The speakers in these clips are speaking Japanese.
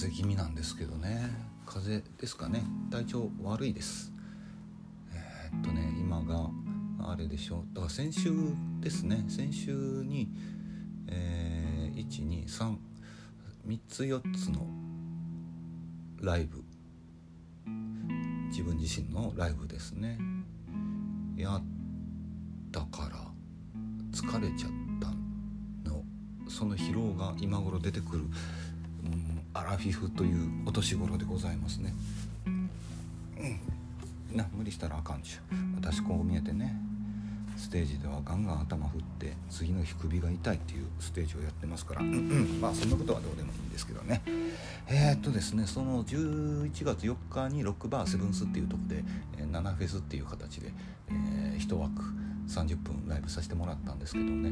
風邪気味なんですけどね。風邪ですかね。体調悪いです。えー、っとね今があれでしょだから先週ですね。先週に、えー、123 3つ4つのライブ。自分自身のライブですね。やったから疲れちゃったの。その疲労が今頃出てくる、アラフィフというお年頃でございますね。うん、な無理したらあかんちゅう私こう見えてね。ステージではガンガン頭振って次の日首が痛いっていうステージをやってますから、まあそんなことはどうでもいいんですけどね。えー、っとですねその11月4日にロックバーセブンスっていうとこで、えー、ナフェスっていう形で、えー、1枠30分ライブさせてもらったんですけどね、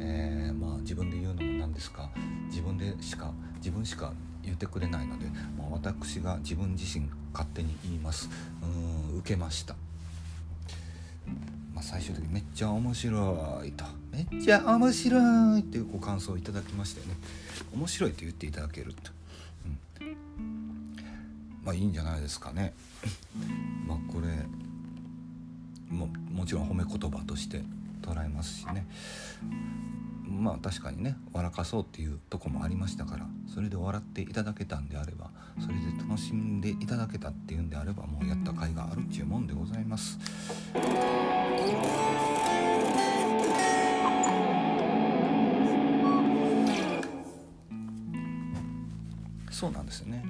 えー、まあ自分で言うのもなんですか。自分でしか自分しか言ってくれないので、まあ、私が自分自身勝手に言います。うん受けました。まあ、最終的にめっちゃ面白いと。めっちゃ面白いっていうご感想をいただきましてね。面白いと言っていただけると、うん、まあいいんじゃないですかね。まあこれももちろん褒め言葉として捉えますしねまあ確かにね笑かそうっていうとこもありましたからそれで笑っていただけたんであればそれで楽しんでいただけたっていうんであればもうやった甲斐があるっちゅうもんでございます。そうなんですね。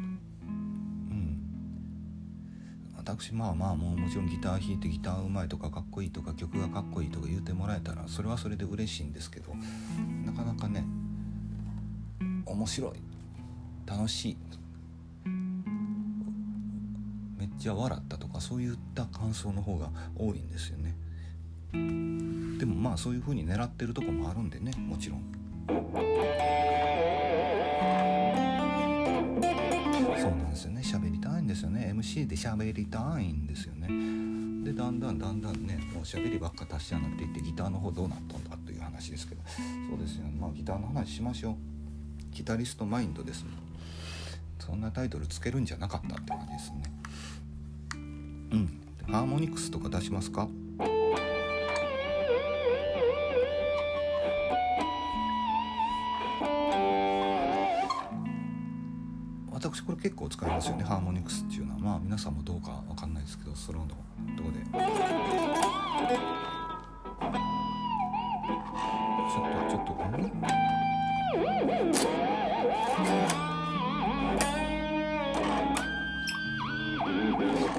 私まあまあもうもちろんギター弾いてギターうまいとかかっこいいとか曲がかっこいいとか言うてもらえたらそれはそれで嬉しいんですけどなかなかね面白い。楽しい。めっちゃ笑ったとかそういった感想の方が多いんですよね。でもまあそういう風に狙ってるとこもあるんでねもちろん。MC で喋りたいんですよね。でだんだんだんだんねもう喋りばっか達者になっていってギターの方どうなったんだという話ですけど。そうですよまあギターの話しましょう。ギタリストマインドですもんそんなタイトルつけるんじゃなかったって感じですね。うん。ハーモニクスとか出しますか？結構使いますよね。ハーモニクスっていうのは。まあ皆さんもどうかわかんないですけどソロのとこで。ちょっとちょっと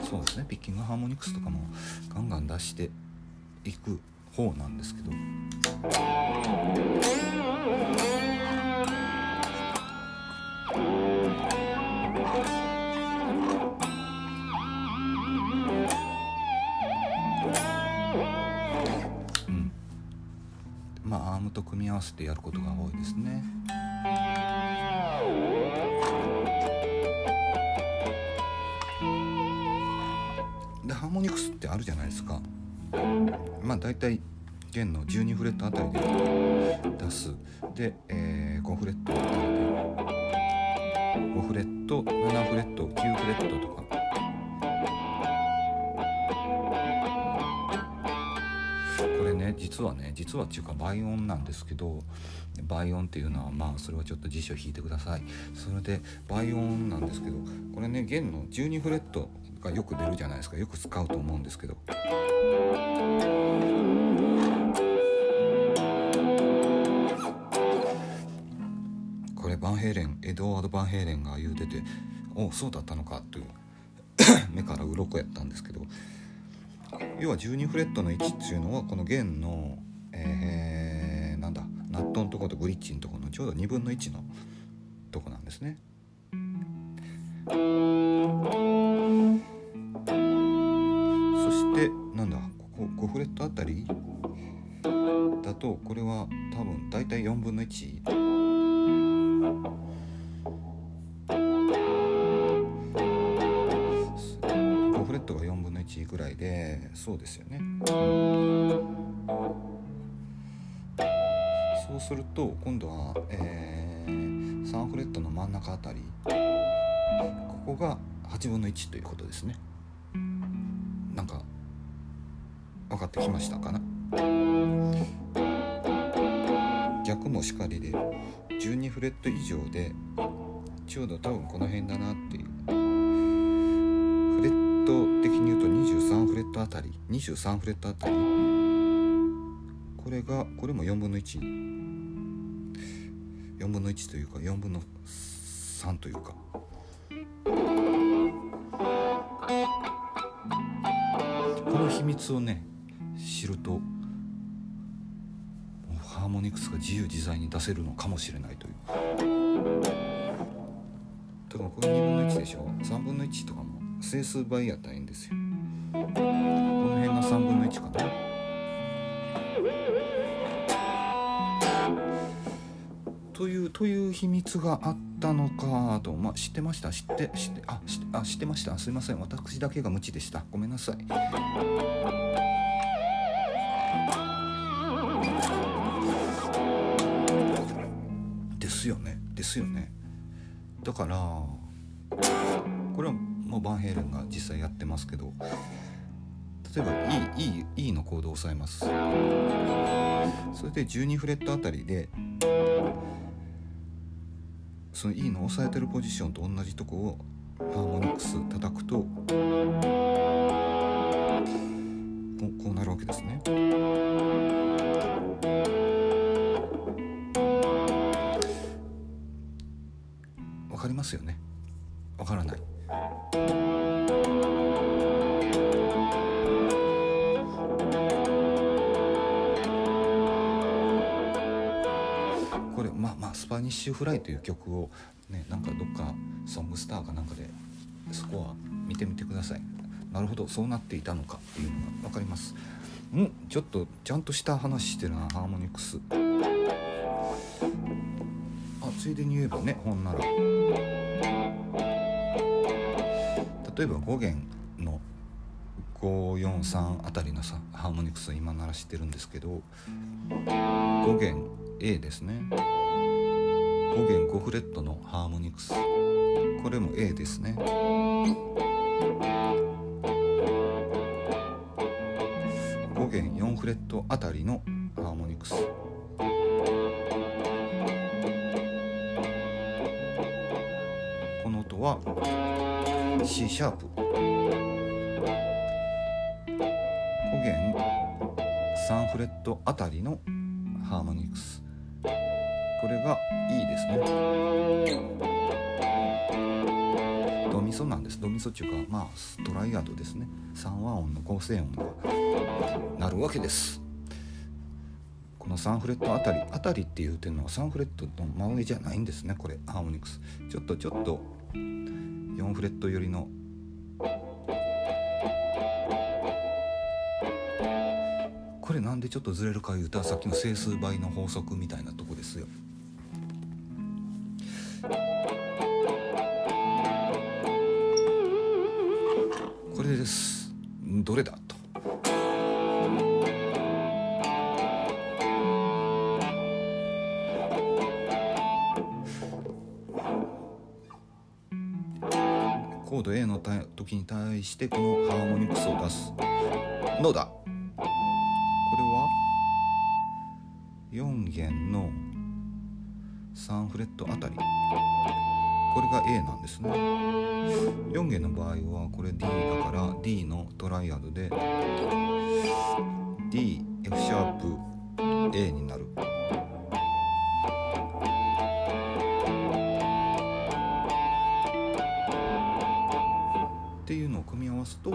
そうですね。ピッキングハーモニクスとかもガンガン出していく方なんですけど。組み合わせてやることが多いですね。でハーモニクスってあるじゃないですか。まあ大体弦の12フレットあたりで出すで、えー、5フレットあたりで5フレット7フレット9フレットとか実はね実はっていうか倍音なんですけど倍音っていうのはまあそれはちょっと辞書引いてください。それで倍音なんですけどこれね弦の12フレットがよく出るじゃないですか。よく使うと思うんですけど。これバンヘイレンエドワード・バンヘイレンが言うてておそうだったのかという 目から鱗やったんですけど。要は12フレットの位置っていうのはこの弦の、えー、なんだナットのとことブリッジのとこのちょうど2分の1のとこなんですね。そしてなんだここ5フレットあたり？だとこれは多分大体4分の1。ぐらいでそうですよね。そうすると今度は、えー、3フレットの真ん中あたりこが8分の1ということですね。なんか分かってきましたかな？逆もしかりで12フレット以上でちょうど多分この辺だなっていうトあたり23フレットあたり。これがこれも4分の14分の1というか4分の3というか。この秘密をね知るとハーモニクスが自由自在に出せるのかもしれないという。多分これ2分の1でしょ。3分の1とかも整数倍やったらいいんですよ。この辺が3分の1かな？というという秘密があったのかと、まあ、知ってました？知って知ってあ知っあ知ってました。すいません。私だけが無知でした。ごめんなさい。ですよね。ですよね。だからこれはもバンヘイレンが実際やってますけど例えば E, e, e のコードを押さえます。それで12フレットあたりでその E の押さえてるポジションと同じとこをハーモニクス叩くとッシュフライ」という曲をねなんかどっかソングスターかなんかでそこは見てみてください。なるほどそうなっていたのかっていうのが分かります。んちょっとちゃんとした話してるなハーモニクス。あついでに言えばねほんなら。例えば5弦の543あたりのさハーモニクスを今鳴らしてるんですけど5弦 A ですね。5弦5フレットのハーモニクス。これも A ですね。5弦4フレットあたりのハーモニクス。この音は C シャープ。5弦3フレットあたりのハーモニクス。これが E ですね。ドミソなんです。ドミソっていうかまあストライアドですね。3和音の合成音がなるわけです。この3フレットあたりあたりって言うてるのは3フレットの真上じゃないんですね。これハーモニクス。ちょっとちょっと4フレット寄りのこれなんでちょっとずれるか言うたらさっきの整数倍の法則みたいなとこですよ。れです。どれだと。コード A の時に対してこのハーモニクスを出す。のだ?これは ?4 弦の3フレットあたり。これが A なんですね。4弦の場合はこれ D だから D のトライアドで D F シャープ A になる。っていうのを組み合わすと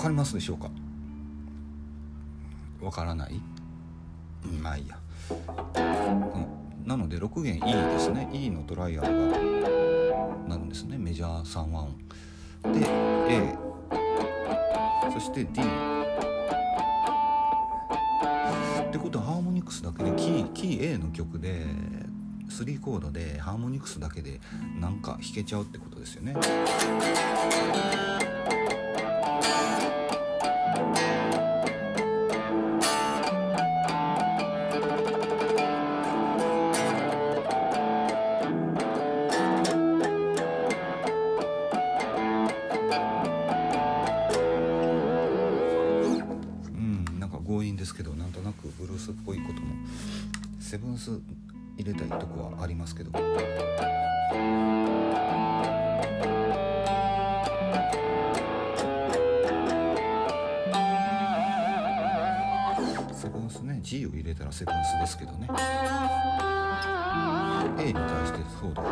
わかりますでしょうか？わからない？まあいいや、うん、なので6弦 E ですね。E のトライアルがなるんですね。メジャー3和音。で A そして D ってことはハーモニクスだけでキーキー A の曲で3コードでハーモニクスだけでなんか弾けちゃうってことですよね。何となくブルースっぽいこともセブンス入れたいとこはありますけど。セブンスね G を入れたらセブンスですけどね。A に対してそうだな。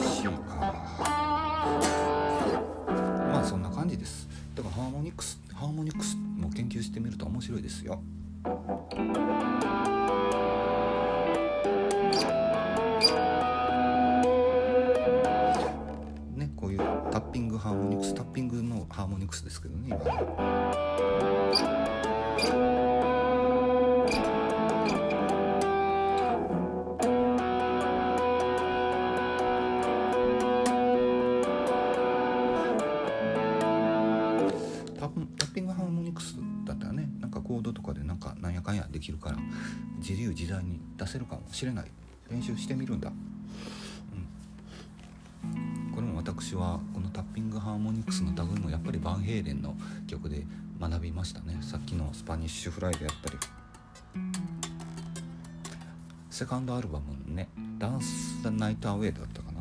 C か。面白いですよ。から自由自在に出せるかもしれない。練習してみるんだ、うん、これも私はこのタッピングハーモニクスの類もやっぱりバンヘイレンの曲で学びましたね。さっきのスパニッシュフライでやったり。セカンドアルバムのね「ダンス・ザ・ナイト・アウェイ」だったかな。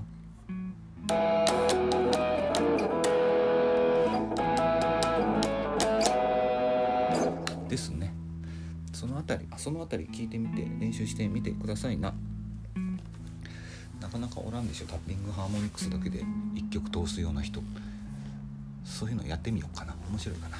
そのあたり聞いてみて練習してみてくださいな。なかなかおらんでしょタッピングハーモニクスだけで1曲通すような人。そういうのやってみようかな。面白いかな。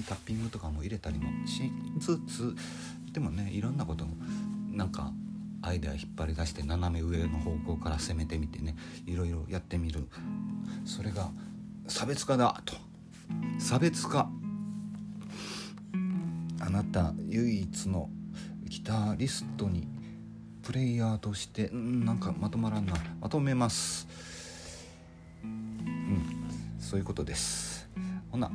にタッピングとかも入れたりもしつつでもねいろんなことなんかアイデア引っ張り出して斜め上の方向から攻めてみてねいろいろやってみる。それが差別化だと。差別化。あなた唯一のギタリストにプレイヤーとしてんなんかまとまらんな。まとめます。うん。そういうことです。ほな。